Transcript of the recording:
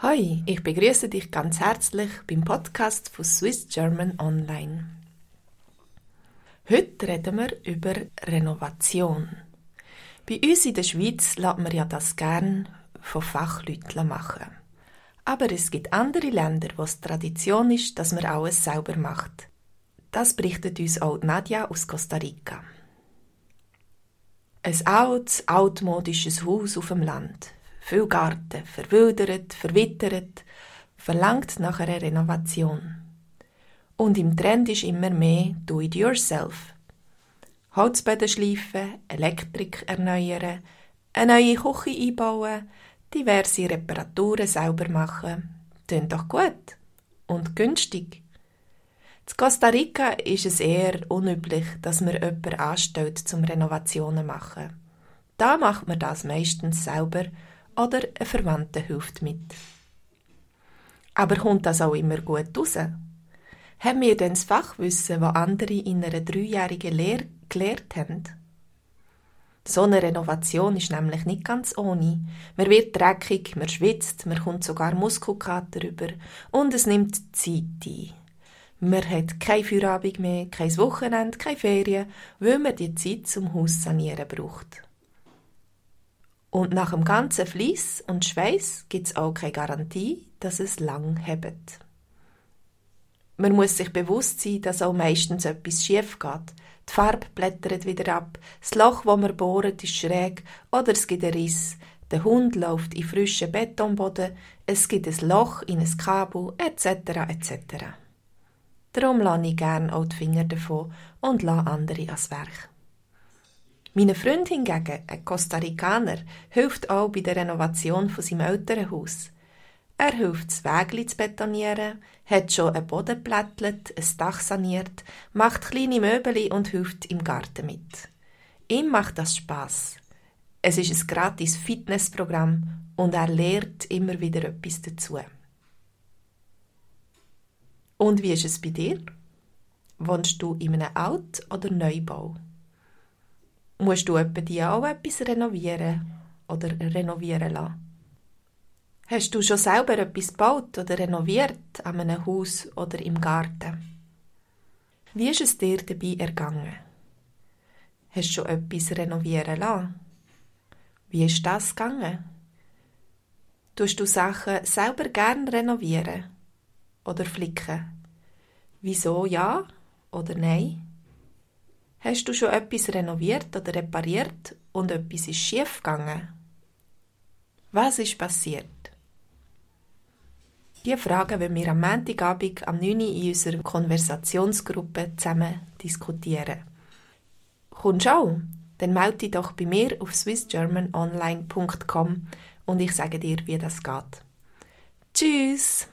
Hi, ich begrüße dich ganz herzlich beim Podcast von Swiss German Online. Heute reden wir über Renovation. Bei uns in der Schweiz lässt man ja das gern von Fachleuten machen. Aber es gibt andere Länder, wo es Tradition ist, dass man alles selber macht. Das berichtet uns auch Nadja aus Costa Rica. Ein altes, altmodisches Haus auf dem Land, viel Garten, verwildert, verwittert, verlangt nach einer Renovation. Und im Trend ist immer mehr Do-it-yourself. Holzböden schleifen, Elektrik erneuern, eine neue Küche einbauen, diverse Reparaturen selber machen. Tönt doch gut. Und günstig. In Costa Rica ist es eher unüblich, dass man jemanden anstellt, zum Renovationen zu machen. Da macht man das meistens selber oder ein Verwandter hilft mit. Aber kommt das auch immer gut raus? Haben wir denn das Fachwissen, das andere in einer dreijährigen Lehre gelehrt haben? So eine Renovation ist nämlich nicht ganz ohne. Man wird dreckig, man schwitzt, man kommt sogar Muskelkater über und es nimmt Zeit ein. Man hat kein Feierabend mehr, kein Wochenende, keine Ferien, weil man die Zeit zum Haus sanieren braucht. Und nach dem ganzen Fliess und Schweiß gibt's auch keine Garantie, dass es lang hebt. Man muss sich bewusst sein, dass auch meistens etwas schief geht. Die Farbe blättert wieder ab, das Loch, wo man bohrt, ist schräg oder es gibt einen Riss. Der Hund läuft in frischen Betonboden, es gibt ein Loch in ein Kabel, etc. etc. Darum lasse ich gern auch die Finger davon und lasse andere ans Werk. Mein Freund hingegen, ein Costa Ricaner, hilft auch bei der Renovation von seinem Elternhaus. Er hilft, das Wägli zu betonieren, hat schon einen Boden geplättelt, ein Dach saniert, macht kleine Möbel und hilft im Garten mit. Ihm macht das Spass. Es ist ein gratis Fitnessprogramm und er lernt immer wieder etwas dazu. Und wie ist es bei dir? Wohnst du in einem Alt- oder Neubau? Musst du etwa die auch etwas renovieren oder renovieren lassen? Hast du schon selber etwas gebaut oder renoviert an einem Haus oder im Garten? Wie ist es dir dabei ergangen? Hast du schon etwas renovieren lassen? Wie ist das gegangen? Tust du Sachen selber gern renovieren oder flicken? Wieso ja oder nein? Hast du schon etwas renoviert oder repariert und etwas ist schief gegangen? Was ist passiert? Diese Fragen wollen wir am Montagabend am 9. Uhr in unserer Konversationsgruppe zusammen diskutieren. Kommst du auch? Dann melde dich doch bei mir auf swissgermanonline.com und ich sage dir, wie das geht. Tschüss!